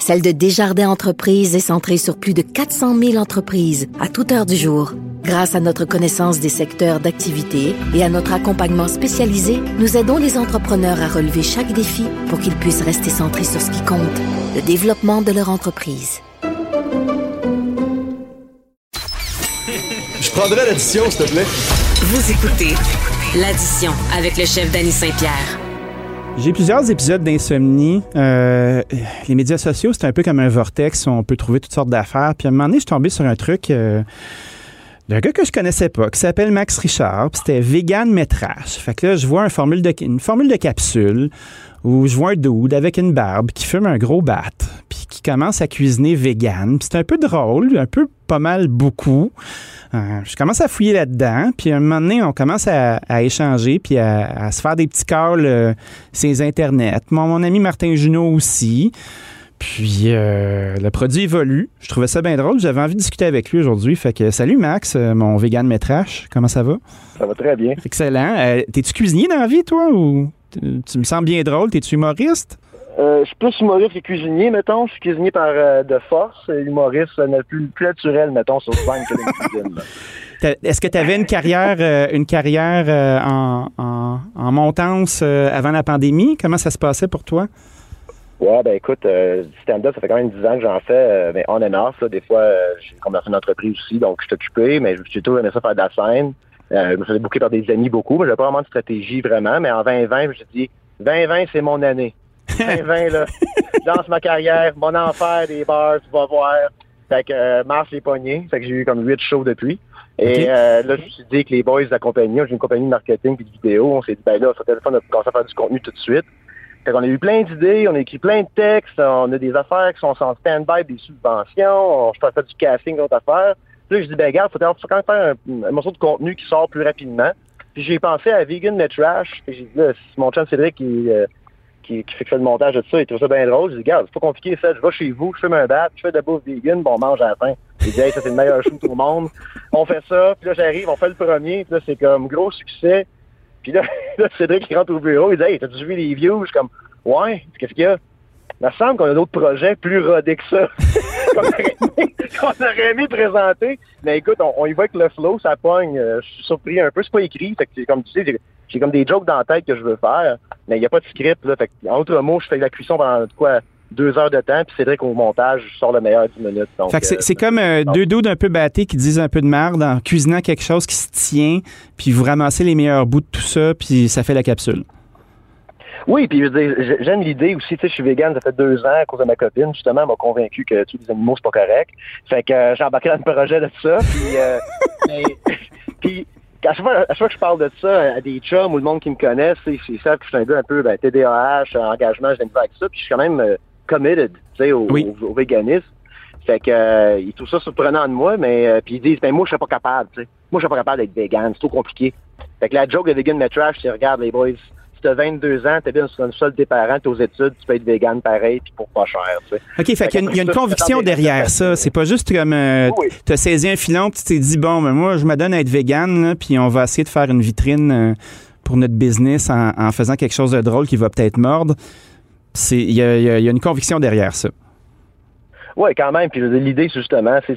celle de Desjardins Entreprises est centrée sur plus de 400 000 entreprises à toute heure du jour. Grâce à notre connaissance des secteurs d'activité et à notre accompagnement spécialisé, nous aidons les entrepreneurs à relever chaque défi pour qu'ils puissent rester centrés sur ce qui compte, le développement de leur entreprise. Je prendrai l'addition, s'il te plaît. Vous écoutez l'addition avec le chef Danny Saint-Pierre. J'ai plusieurs épisodes d'insomnie. Euh, les médias sociaux, c'est un peu comme un vortex où on peut trouver toutes sortes d'affaires. Puis à un moment donné, je suis tombé sur un truc euh, d'un gars que je connaissais pas, qui s'appelle Max Richard. Puis c'était vegan métrage. Fait que là, je vois une formule de, une formule de capsule où je vois un dude avec une barbe qui fume un gros bat, puis qui commence à cuisiner vegan. C'est un peu drôle, un peu pas mal beaucoup. Euh, je commence à fouiller là-dedans, puis à un moment donné, on commence à, échanger, puis à, se faire des petits calls euh, internets. Mon, mon ami Martin Junot aussi. Puis euh, le produit évolue. Je trouvais ça bien drôle. J'avais envie de discuter avec lui aujourd'hui. Fait que salut Max, mon vegan métrache. Comment ça va? Ça va très bien. Excellent. T'es-tu cuisinier dans la vie, toi, ou tu me sens bien drôle? T'es-tu humoriste? Euh, je suis plus humoriste que cuisinier, mettons. Je suis cuisinier par euh, de force. Humoriste, n'est plus, plus naturel, mettons, sur scène que la cuisine. Est-ce que tu avais une carrière, euh, une carrière en, en, montance avant la pandémie? Comment ça se passait pour toi? Ouais, ben écoute, stand-up, ça fait quand même 10 ans que j'en fais, mais on and off. Des fois, j'ai commencé une entreprise aussi, donc je suis occupé, mais j'ai toujours aimé ça faire de la scène. je me faisais bouquer par des amis beaucoup, mais j'avais pas vraiment de stratégie vraiment, mais en 2020, je me suis dit, 2020, c'est mon année. 2020, là, lance ma carrière, mon enfer des bars, tu vas voir. Fait que euh, mars les poignets. Fait que j'ai eu comme 8 shows depuis. Et euh, là, je me suis dit que les boys de la compagnie, j'ai une compagnie de marketing et de vidéo, on s'est dit, ben là, sur téléphone, on a commencé à faire du contenu tout de suite. Fait qu'on a eu plein d'idées, on a écrit plein de textes, on a des affaires qui sont en stand-by, des subventions, je peux faire du casting, d'autres affaires. Puis là, je dis, ben regarde, il faut quand même faire un, morceau de contenu qui sort plus rapidement. Puis j'ai pensé à Vegan Net Trash. Puis j'ai dit, là, mon chum Cédric, qui, euh, qui, fait le montage de tout ça, il trouve ça bien drôle. Je dis, regarde, c'est pas compliqué, ça. Je vais chez vous, je fais un bat, je fais de la bouffe vegan, bon, on mange à la fin. Il dit, hey, ça, c'est le meilleur show tout le monde. On fait ça, puis là, j'arrive, on fait le premier, puis là, c'est comme gros succès. Puis là, là Cédric qui rentre au bureau, il dit, hey, t'as-tu vu les views? Je suis comme, ouais, qu'est-ce qu'il y a? Il me semble qu'on a d'autres projets plus rodés que ça. qu'on, aurait aimé, présenter. Mais écoute, on, y voit que le flow, ça pogne. Euh, je suis surpris un peu. C'est pas écrit. Fait que comme tu sais, j'ai comme des jokes dans la tête que je veux faire, mais il n'y a pas de script. Là. Fait en autre mot, je fais la cuisson pendant quoi deux heures de temps, puis c'est vrai qu'au montage, je sors le meilleur dix minutes. fait que c'est, euh, comme euh, deux dos d'un peu battés qui disent un peu de merde en cuisinant quelque chose qui se tient, puis vous ramassez les meilleurs bouts de tout ça, puis ça fait la capsule. Oui, puis j'aime l'idée aussi, tu sais, je suis vegan, ça fait deux ans à cause de ma copine, justement, elle m'a convaincu que tuer les animaux, c'est pas correct. Fait que euh, j'ai embarqué dans le projet de ça, puis, puis à chaque, fois, que je parle de ça à des chums ou le monde qui me connaît, c'est ça que je suis un gars un peu ben, TDAH, engagement, j'aime pas avec ça, puis je suis quand même euh, committed, tu sais, au, au, véganisme. Fait que euh, ils trouvent ça surprenant de moi, mais euh, puis ils disent ben moi je serais pas capable, tu sais. Moi je serais pas capable d'être vegan, c'est trop compliqué. Fait que la joke de vegan metrage, c'est regarde les boys, tu as 22 ans, tu es bien sur le sol de tes parents, tu aux études, tu peux être vegan pareil, puis pour pas cher. Tu sais. OK, fait, qu'il y, a une conviction derrière ça. C'est pas juste comme euh, tu as saisi un filon, tu t'es dit, bon, ben, moi, je me donne à être vegan, puis on va essayer de faire une vitrine euh, pour notre business en, faisant quelque chose de drôle qui va peut-être mordre. Il y a, une conviction derrière ça. Oui, quand même. Puis l'idée, justement, c'est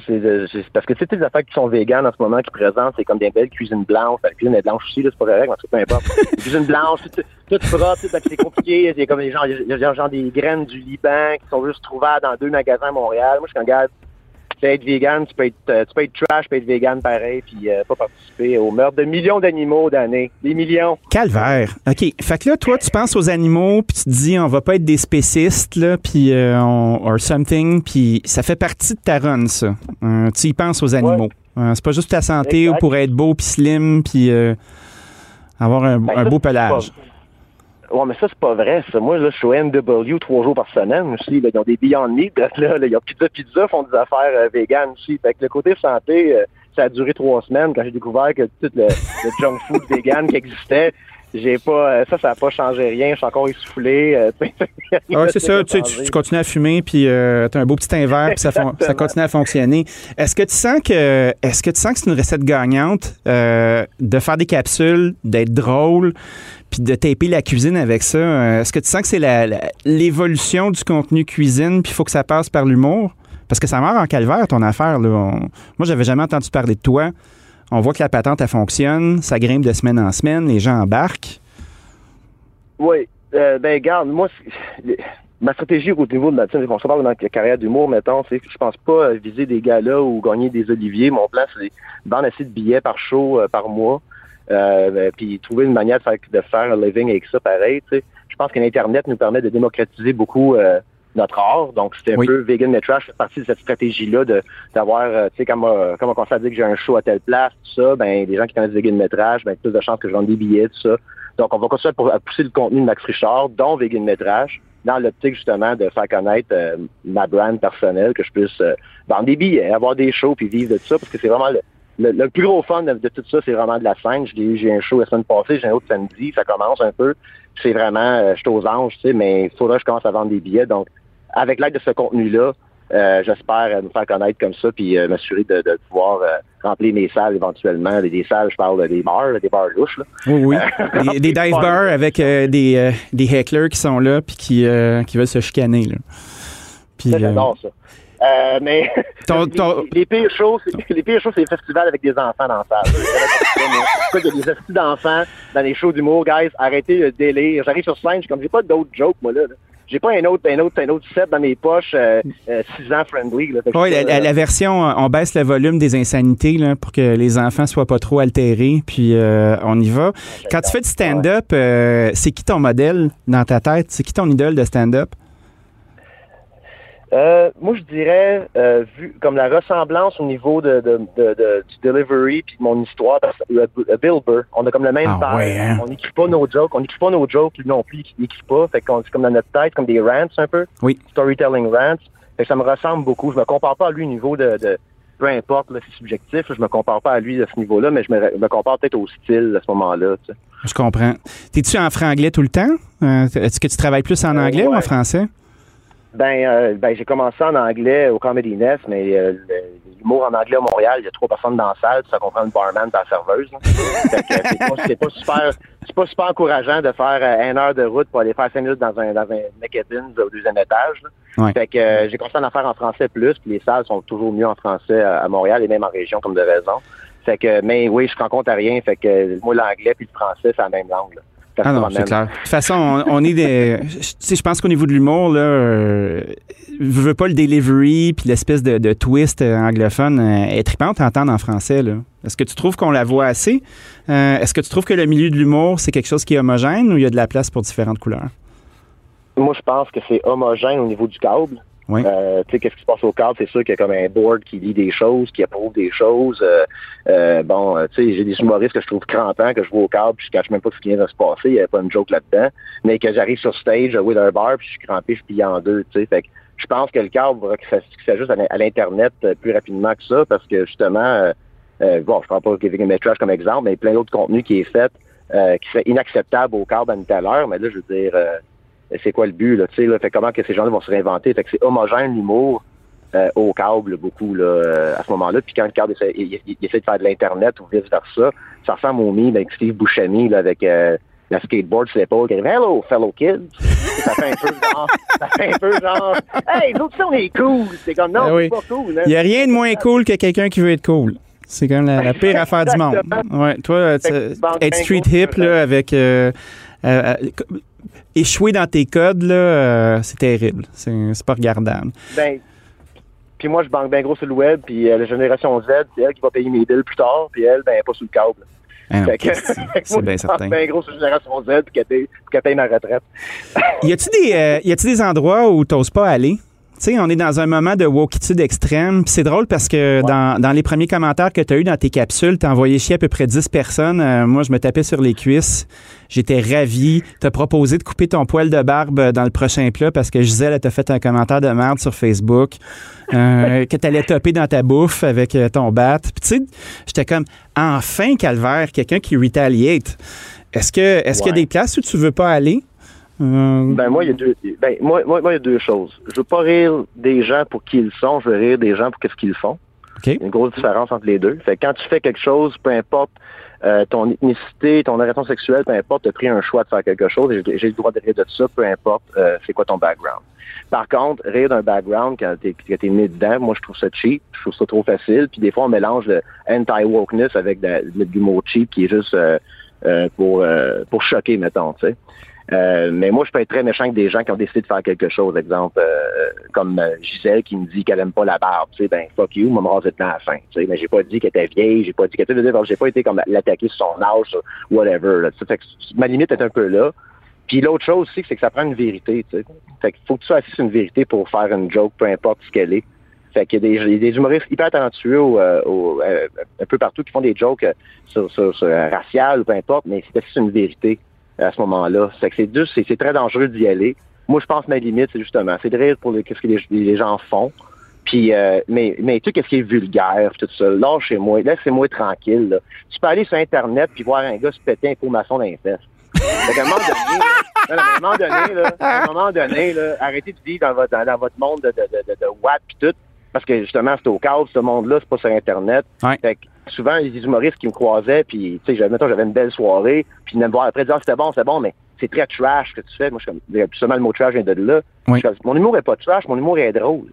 parce que tu sais, les affaires qui sont véganes en ce moment, qui présentent, c'est comme des belles cuisines blanches. La cuisine est blanche aussi, là, c'est pas correct, mais peu importe. cuisine blanche, tout propre, c'est compliqué. Il y a comme des gens, genre des graines du Liban qui sont juste trouvables dans deux magasins à Montréal. Moi, je regarde tu peux être vegan, tu peux être, euh, tu peux être trash, tu peux être vegan pareil, puis euh, pas participer au meurtre de millions d'animaux d'années. Des millions. Calvaire. OK. Fait que là, toi, tu penses aux animaux, puis tu te dis, on va pas être des spécistes, là, puis euh, on, or something, puis ça fait partie de ta run, ça. tu y penses aux animaux. c'est pas juste ta santé ou pour être beau, puis slim, puis avoir un, ben, beau pelage. Ouais, mais ça, c'est pas vrai, ça. Moi, là, je suis au MW trois jours par semaine aussi. Là, ils ont des Beyond Meat. Là, là, ils ont Pizza Pizza, font des affaires euh, vegan aussi. Fait que le côté santé, euh, ça a duré trois semaines quand j'ai découvert que tout le, junk food vegan qui existait, j'ai pas euh, ça, ça n'a pas changé rien. Je suis encore essoufflé. euh. Ah, c'est ça, tu, tu- continues à fumer, puis euh, tu as un beau petit teint vert, puis ça, continue à fonctionner. Est-ce que tu sens que est-ce que tu sens que c'est une recette gagnante euh, de faire des capsules, d'être drôle, puis de taper la cuisine avec ça? Est-ce que tu sens que c'est l'évolution du contenu cuisine, puis il faut que ça passe par l'humour? Parce que ça meurt en calvaire, ton affaire. Là. On- moi, j'avais jamais entendu parler de toi. On voit que la patente, elle fonctionne, ça grimpe de semaine en semaine, les gens embarquent. Oui. Euh, ben, garde, moi, ma stratégie au niveau de ma team, on se parle de ma carrière d'humour, mettons, c'est que je pense pas viser des galas ou gagner des oliviers. Mon plan, c'est vendre assez de billets par show euh, par mois, euh, ben, puis trouver une manière de faire, de faire un living avec ça pareil. Je pense que l'Internet nous permet de démocratiser beaucoup notre art. Donc, c'était un Oui. peu Vegan Metrash, fait partie de cette stratégie-là de d'avoir, euh, tu sais, comme, euh, comme on commence à dire que j'ai un show à telle place, tout ça, ben, les gens qui connaissent Vegan Metrash, ben, plus de chances que je vende des billets, tout ça. Donc, on va continuer pour- à pousser le contenu de Max Richard, dont Vegan Métrage, dans l'optique justement de faire connaître euh, ma brand personnelle, que je puisse euh, vendre des billets, avoir des shows, puis vivre de tout ça, parce que c'est vraiment le, le, le plus gros fun de, de tout ça, c'est vraiment de la scène. J'ai un show la semaine passée, j'ai un autre samedi, ça commence un peu. C'est vraiment, euh, je suis aux anges, tu sais, mais il faudra que je commence à vendre des billets. Donc, avec l'aide de ce contenu-là, euh, j'espère euh, me faire connaître comme ça, puis euh, m'assurer de, de pouvoir euh, remplir mes salles éventuellement. Des, des salles, je parle des bars, des bars louches. Là. Oui, oui. Des, dive bars avec euh, des, euh, des hecklers qui sont là puis qui, euh, qui veulent se chicaner. Là. Puis, Ça, euh, j'adore ça. Euh, mais Ton- les, ton- les- les pires shows, c'est les pires shows, c'est les festivals avec des enfants dans la salle. Il y a des hosties d'enfants dans les shows d'humour, guys? Arrêtez le délire. J'arrive sur scène, je suis comme j'ai pas d'autres jokes, moi là. J'ai pas un autre, un autre, un autre set dans mes poches, euh, euh, six ans friendly. Là. Je la, la- la version, euh, on baisse le volume des insanités là, pour que les enfants soient pas trop altérés, puis euh, on y va. Quand tu fais du stand-up, euh, c'est qui ton modèle dans ta tête? C'est qui ton idole de stand-up? Euh, moi, je dirais, euh, vu comme la ressemblance au niveau de, de, de- de- du delivery puis de mon histoire, parce que, euh, euh, Bill Burr, on a comme le même Ah ouais, hein? On n'écrit pas nos jokes, on n'écrit pas nos jokes, lui non plus, il n'écrit pas. Fait qu'on c'est comme dans notre tête, comme des rants un peu. Oui. Storytelling rants. Fait que ça me ressemble beaucoup. Je me compare pas à lui au niveau de, de peu importe, là, c'est subjectif, je me compare pas à lui à ce niveau-là, mais je me, me compare peut-être au style à ce moment-là. tu sais. Je comprends. T'es-tu en franglais tout le temps? Euh, Est-ce que tu travailles plus en anglais ou en français? Ben, euh, ben j'ai commencé en anglais au Comedy Nest, mais euh, l'humour en anglais à Montréal, il y a trois personnes dans la salle, ça comprend le barman et la serveuse. là. fait que c'est pas, pas super c'est pas super encourageant de faire euh, une heure de route pour aller faire cinq minutes dans un dans un McEdins au deuxième étage. Ouais. Fait que euh, j'ai commencé à en faire en français plus, puis les salles sont toujours mieux en français à, à Montréal et même en région comme de raison. Fait que mais oui, je rencontre à rien, fait que euh, moi l'anglais puis le français, c'est la même langue. là. Ah non, c'est clair. De toute façon, on, on est des. Je tu sais, je pense qu'au niveau de l'humour, là, euh, je veux pas le delivery puis l'espèce de, de twist euh, anglophone euh, est tripante à entendre en français. Là. Est-ce que tu trouves qu'on la voit assez? Euh, Est-ce que tu trouves que le milieu de l'humour, c'est quelque chose qui est homogène ou il y a de la place pour différentes couleurs? Moi, je pense que c'est homogène au niveau du câble. Oui. Euh, tu sais, qu'est-ce qui se passe au câble? C'est sûr qu'il y a comme un board qui lit des choses, qui approuve des choses. Euh, euh, bon, euh, tu sais, j'ai des humoristes que je trouve crampants, que je vois au câble, puis je cache même pas ce qui vient de se passer. Il n'y a pas une joke là-dedans. Mais que j'arrive sur stage, euh, with un bar, puis je suis crampé, je plie en deux, tu sais. Fait que je pense que le câble va que ça, que ça juste à l'in- à l'Internet euh, plus rapidement que ça, parce que justement, bon, je prends pas Kevin Metrash comme exemple, mais plein d'autres contenus qui est fait, qui serait inacceptable au câble à une telle heure. Mais là, je veux dire, c'est quoi le but, là, tu sais, là, fait comment que ces gens-là vont se réinventer? Fait que c'est homogène l'humour euh, au câble, beaucoup, là, euh, à ce moment-là. Puis quand le câble essaie, il, il- il essaie de faire de l'Internet ou vice-versa, ça ressemble au meme avec Steve Buscemi, là, avec euh, la skateboard sur l'épaule, qui arrive « Hello, fellow kids! » Ça fait un peu genre, ça fait un peu genre « Hey, nous on est cool! » C'est comme « Non, oui. c'est pas cool! hein. Il n'y a rien de moins cool que quelqu'un qui veut être cool. C'est quand même la, la pire affaire du monde. Ouais, toi, être street hip là, avec euh, euh, euh, échouer dans tes codes, là, euh, c'est terrible. C'est c'est pas regardable. Ben, puis moi, je banque bien gros sur le web, puis euh, la génération Z, c'est elle qui va payer mes billes plus tard, puis elle, ben, pas sous le câble. Ah non, Fait que, c'est- bien je banque certain. bien gros sur la génération Z, puis qu'elle paye, puis qu'elle paye ma retraite. Y a-tu des, euh, y a-tu des endroits où t'oses pas aller? Sais, on est dans un moment de wokitude extrême. C'est drôle parce que dans, dans les premiers commentaires que tu as eu dans tes capsules, tu as envoyé chier à peu près 10 personnes. Euh, moi, je me tapais sur les cuisses. J'étais ravi. Tu as proposé de couper ton poil de barbe dans le prochain plat parce que Gisèle, elle t'a fait un commentaire de merde sur Facebook. euh, que tu allais topper dans ta bouffe avec euh, ton bat. Puis tu sais, j'étais comme, enfin, calvaire, quelqu'un qui retaliate. Est-ce que est-ce qu'il y a des places où tu veux pas aller? Euh, Ben moi, il y a deux. Ben moi, moi, moi, il y a deux choses. Je veux pas rire des gens pour qui ils sont, je veux rire des gens pour qu'est-ce qu'ils font. OK. Il y a une grosse différence entre les deux. Fait que quand tu fais quelque chose, peu importe euh, ton ethnicité, ton orientation sexuelle, peu importe, tu as pris un choix de faire quelque chose et j'ai le droit de rire de ça, peu importe euh, c'est quoi ton background. Par contre, rire d'un background quand t'es t'es né dedans, moi je trouve ça cheap, je trouve ça trop facile. Puis des fois on mélange le anti-wokeness avec de, de l'humour cheap qui est juste euh, euh, pour euh, pour choquer, mettons, tu sais. Euh, mais moi, je peux être très méchant avec des gens qui ont décidé de faire quelque chose. Exemple, euh, comme euh, Gisèle qui me dit qu'elle aime pas la barbe. Tu sais, ben fuck you, moi me dedans à la fin. Tu sais, mais j'ai pas dit qu'elle était vieille, j'ai pas dit qu'elle était. J'ai pas été comme l'attaquer sur son âge, whatever. Là. Fait que ma limite est un peu là. Puis l'autre chose aussi, c'est que ça prend une vérité. Tu sais. Fait qu'il faut que tu sois une vérité pour faire une joke, peu importe ce qu'elle est. Fait qu'il y a des, humoristes hyper talentueux euh, au, euh, un peu partout qui font des jokes sur, sur, sur raciales ou peu importe, mais c'est assis une vérité à ce moment-là. C'est que c'est juste, c'est, très dangereux d'y aller. Moi, je pense que ma limite, c'est justement, c'est de rire pour le- qu'est-ce que les, les gens font. Puis, euh, mais, mais tu sais, qu'est-ce qui est vulgaire, tout ça, lâchez-moi, laissez-moi tranquille. Là. Tu peux aller sur Internet puis voir un gars se péter un pot maçon dans les fesses. Fait qu'à un moment donné, là, à un moment donné, là, à un moment donné, là, arrêtez de vivre dans votre, dans, dans votre monde de, de, de, de, de watt puis tout, parce que justement, c'est au cadre, ce monde-là, c'est pas sur Internet. Ouais. Fait que souvent, des humoristes qui me croisaient, puis, tu sais, j'avais, mettons, j'avais une belle soirée, puis ils venaient me voir après, dire, ah, c'était bon, c'était bon, mais c'est très trash ce que tu fais. Moi, je suis comme, justement, le mot trash vient de là. Oui. Comme, mon humour est pas trash, mon humour est drôle.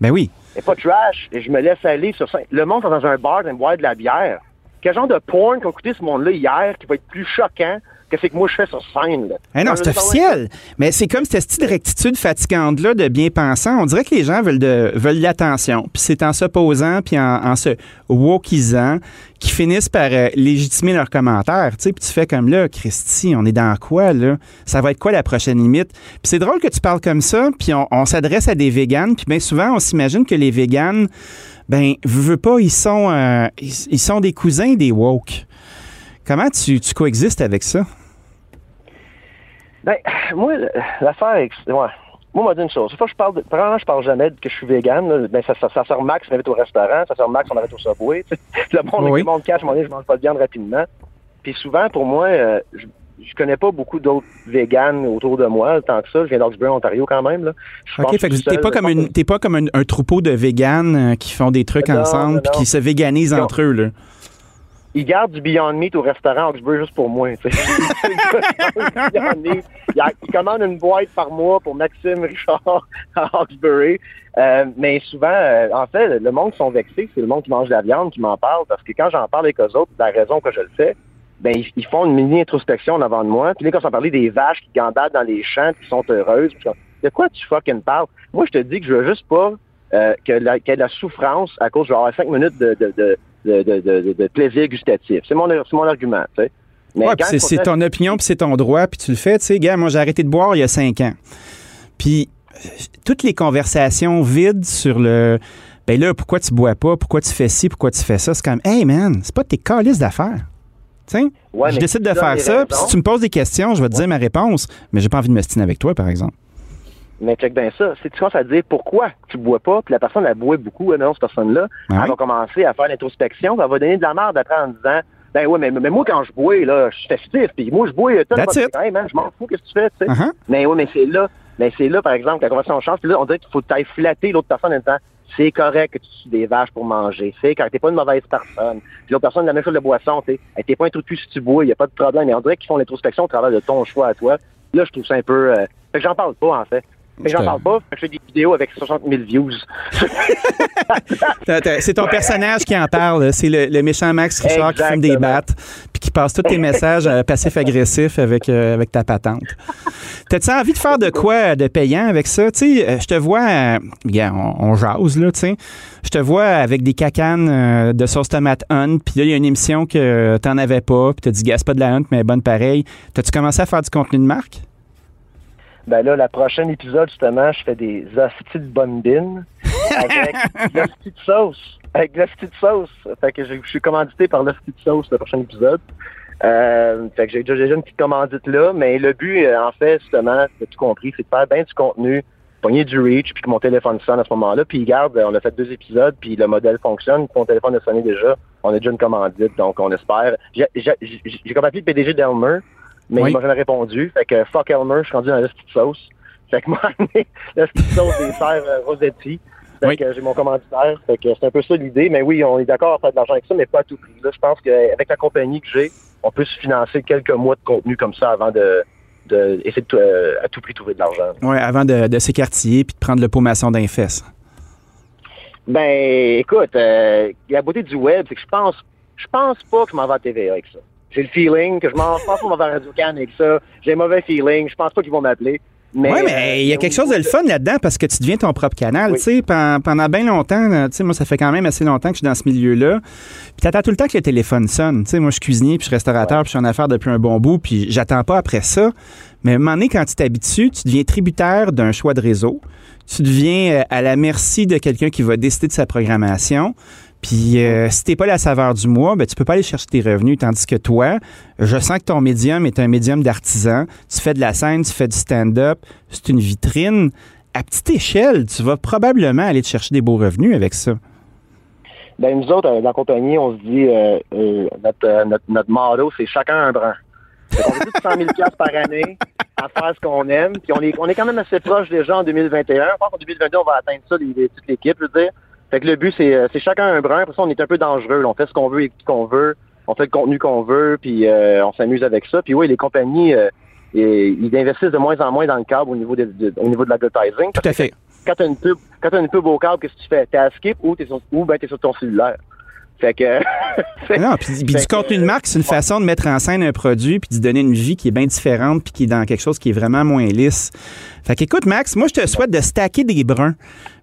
Ben oui. C'est pas trash. Et je me laisse aller sur scène. Le monde est dans un bar, de boire de la bière. Quel genre de porn qu'a coûté ce monde-là hier qui va être plus choquant que c'est que moi je fais sur scène? Là? Eh non, c'est officiel. Mais c'est comme cette de rectitude fatigante-là de bien-pensant. On dirait que les gens veulent de veulent l'attention. Puis c'est en s'opposant puis en, en se wokisant qu'ils finissent par euh, légitimer leurs commentaires. Tu sais, puis tu fais comme là, Christy, on est dans quoi, là? Ça va être quoi la prochaine limite? Puis c'est drôle que tu parles comme ça, puis on, on s'adresse à des véganes, puis bien souvent, on s'imagine que les véganes, ben, veux pas, ils sont, euh, ils, ils sont des cousins des woke. Comment tu, tu coexistes avec ça? Ben, moi, l'affaire que- ouais. Moi, on m'a dit une chose. Une fois, je parle de, premièrement, je parle jamais de que je suis vegan. là. Ben, ça, ça, ça remarque si on arrête au restaurant, ça remarque si on arrête au Subway. Le monde, Oui. le monde cache, mon je mange pas de viande rapidement. Puis souvent, pour moi, euh, je, je connais pas beaucoup d'autres véganes autour de moi, tant que ça. Je viens d'Oxbury, Ontario, quand même. Là. Je OK, fait que t'es pas comme, une, t'es pas comme un, un troupeau de véganes euh, qui font des trucs Non, ensemble puis qui se véganisent Non. entre eux. Là. Ils gardent du Beyond Meat au restaurant Oxbury juste pour moi. tu sais. Il garde. Il il commande une boîte par mois pour Maxime Richard à Oxbury. Euh, mais souvent, euh, en fait, le monde qui sont vexés, c'est le monde qui mange de la viande qui m'en parle. Parce que quand j'en parle avec eux autres, la raison que je le fais, ben ils, font une mini-introspection en avant de moi. Puis là, quand ont parlé des vaches qui gambadent dans les champs qui sont heureuses, puis de quoi tu fucking parles? Moi, je te dis que je veux juste pas euh, qu'il y ait de la souffrance à cause de avoir cinq minutes de, de, de, de, de, de- de plaisir gustatif. C'est mon, mon argument. Mais Ouais, c'est, ton opinion, puis c'est ton droit, puis tu le fais. Tu sais, gars, moi, j'ai arrêté de boire il y a cinq ans. Puis euh, toutes les conversations vides sur le. Ben là, pourquoi tu bois pas? Pourquoi tu fais ci? Pourquoi tu fais ça? C'est comme, hey man, c'est pas tes calices d'affaires. Tu sais, Ouais, je décide de faire ça, puis si tu me poses des questions, je vais te dire ma réponse, mais j'ai pas envie de me stiner avec toi, par exemple. Mais check bien ça. Si tu commences à dire pourquoi tu bois pas, puis la personne elle boit beaucoup, non, cette personne-là, Ah elle va commencer à faire l'introspection, elle va donner de la merde après en disant Ben ouais, mais, mais moi quand je bois, là, je suis festif, puis moi je bois, t'as hey, man, je m'en fous, qu'est-ce que tu fais, tu sais? Uh-huh. Mais oui, mais c'est là, mais c'est là, par exemple, que la conversation change, puis là, on dirait qu'il faut t'ailles flatter l'autre personne en disant c'est correct que tu tues des vaches pour manger. C'est quand t'es pas une mauvaise personne. Puis l'autre personne, la même chose de boisson, tu sais. T'es pas un trou de cul si tu bois, il y a pas de problème. Mais on dirait qu'ils font l'introspection au travers de ton choix à toi. Là, je trouve ça un peu. euh, Fait que j'en parle pas, en fait. Que j'en parle pas, je fais des vidéos avec 60 000 views. C'est ton personnage qui en parle. C'est le, le méchant Max Richard qui fume des battes puis qui passe tous tes messages euh, passifs-agressifs avec, euh, avec ta patente. T'as-tu envie de faire de quoi de payant avec ça? Tu sais, euh, je te vois, euh, on, on jase, là, tu sais. Je te vois avec des cacanes euh, de sauce tomate hunt, puis là, il y a une émission que t'en avais pas, puis t'as dit, gars, c'est pas de la hunt, mais bonne pareil. T'as-tu commencé à faire du contenu de marque? Ben là, la prochaine épisode, justement, je fais des hosties de bonne bine avec l'hostie de sauce. Avec l'hostie de sauce. Fait que je, je suis commandité par l'hostie de sauce le prochain épisode. Euh, fait que j'ai déjà une petite commandite là, mais le but, euh, en fait, justement, tu tout compris, c'est de faire bien du contenu, pogner du reach, puis que mon téléphone sonne à ce moment-là. Puis garde, on a fait deux épisodes, puis le modèle fonctionne, puis mon téléphone a sonné déjà. On a déjà une commandite, donc on espère. J'ai comme appelé le PDG d'Elmer mais Oui. il m'a jamais répondu. Fait que fuck Elmer, je suis rendu dans la petite sauce. Fait que moi, la petite sauce des serres euh, Rossetti. Fait Oui. que j'ai mon commanditaire. Fait que c'est un peu ça l'idée. Mais oui, on est d'accord à faire de l'argent avec ça, mais pas à tout prix. Là, je pense qu'avec la compagnie que j'ai, on peut se financer quelques mois de contenu comme ça avant de, de essayer de euh, à tout prix trouver de l'argent. Ouais, avant de, de s'écartiller puis de prendre le pot maçon d'un fesse. Ben, écoute, euh, la beauté du web, c'est que je pense, je pense pas que je m'en vais à TVA avec ça. J'ai le feeling que je m'en pense qu'on va vers Radio Can avec ça. J'ai un mauvais feeling. Je pense pas qu'ils vont m'appeler. Mais, Oui, euh, mais il y a au quelque chose de le fun là-dedans parce que tu deviens ton propre canal. Oui. Tu sais, pendant, pendant bien longtemps, là, tu sais, moi, ça fait quand même assez longtemps que je suis dans ce milieu-là. Puis t'attends tout le temps que le téléphone sonne. Tu sais, moi, je suis cuisinier, puis je suis restaurateur, puis je suis en affaires depuis un bon bout, puis j'attends pas après ça. Mais à un moment donné, quand tu t'habitues, tu deviens tributaire d'un choix de réseau. Tu deviens euh, à la merci de quelqu'un qui va décider de sa programmation. Puis euh, si t'es pas la saveur du mois, ben tu peux pas aller chercher tes revenus. Tandis que toi, je sens que ton médium est un médium d'artisan. Tu fais de la scène, tu fais du stand-up. C'est une vitrine. À petite échelle, tu vas probablement aller te chercher des beaux revenus avec ça. Ben, nous autres, euh, dans la compagnie, on se dit, euh, euh, notre, notre, c'est chacun un brin. Qu'on a plus de 100 000 piastres par année à faire ce qu'on aime. Puis on est, on est quand même assez proche déjà en 2021. Je pense qu'en 2022, on va atteindre ça, toute l'équipe, je veux dire. Fait que le but, c'est, euh, c'est chacun un brin. Pour ça, on est un peu dangereux. là. On fait ce qu'on veut et qu'on veut. On fait le contenu qu'on veut, puis euh, on s'amuse avec ça. Puis oui, les compagnies, euh, ils investissent de moins en moins dans le câble au niveau de, de- au niveau de l'advertising. Tout à fait. quand t'as une pub, quand t'as une pub au câble, qu'est-ce que tu fais? T'es à skip ou t'es sur, ou ben t'es sur ton cellulaire. Fait que. Non, puis, du contenu de marque, c'est une façon de mettre en scène un produit puis de donner une vie qui est bien différente puis qui est dans quelque chose qui est vraiment moins lisse. Fait qu'écoute, Max, moi, je te souhaite de stacker des bruns.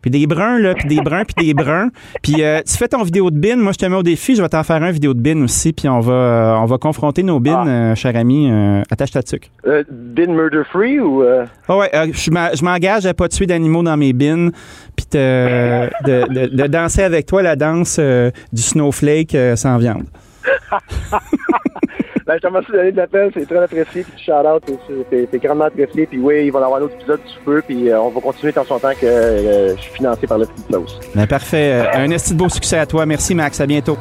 Puis des bruns, là, puis des bruns, puis des bruns. Puis euh, tu fais ton vidéo de bin. Moi, je te mets au défi. Je vais t'en faire un vidéo de bin aussi. Puis on va, euh, on va confronter nos bins, Ah. euh, cher ami. Attache ta tuque. bin murder free ou. euh, Ah ouais, je m'engage à pas tuer d'animaux dans mes bins. Puis te- de, de- de danser avec toi la danse euh, du snowflake euh, sans viande. Ben, je te remercie de donner de l'appel, c'est très apprécié. Puis shout out, c'est- grandement apprécié. Puis oui, il va y avoir un autre épisode du feu. Puis euh, on va continuer tant son temps que euh, je suis financé par le Petite Sauce. Ben, parfait. Euh, Un esti de beau succès à toi. Merci, Max. À bientôt.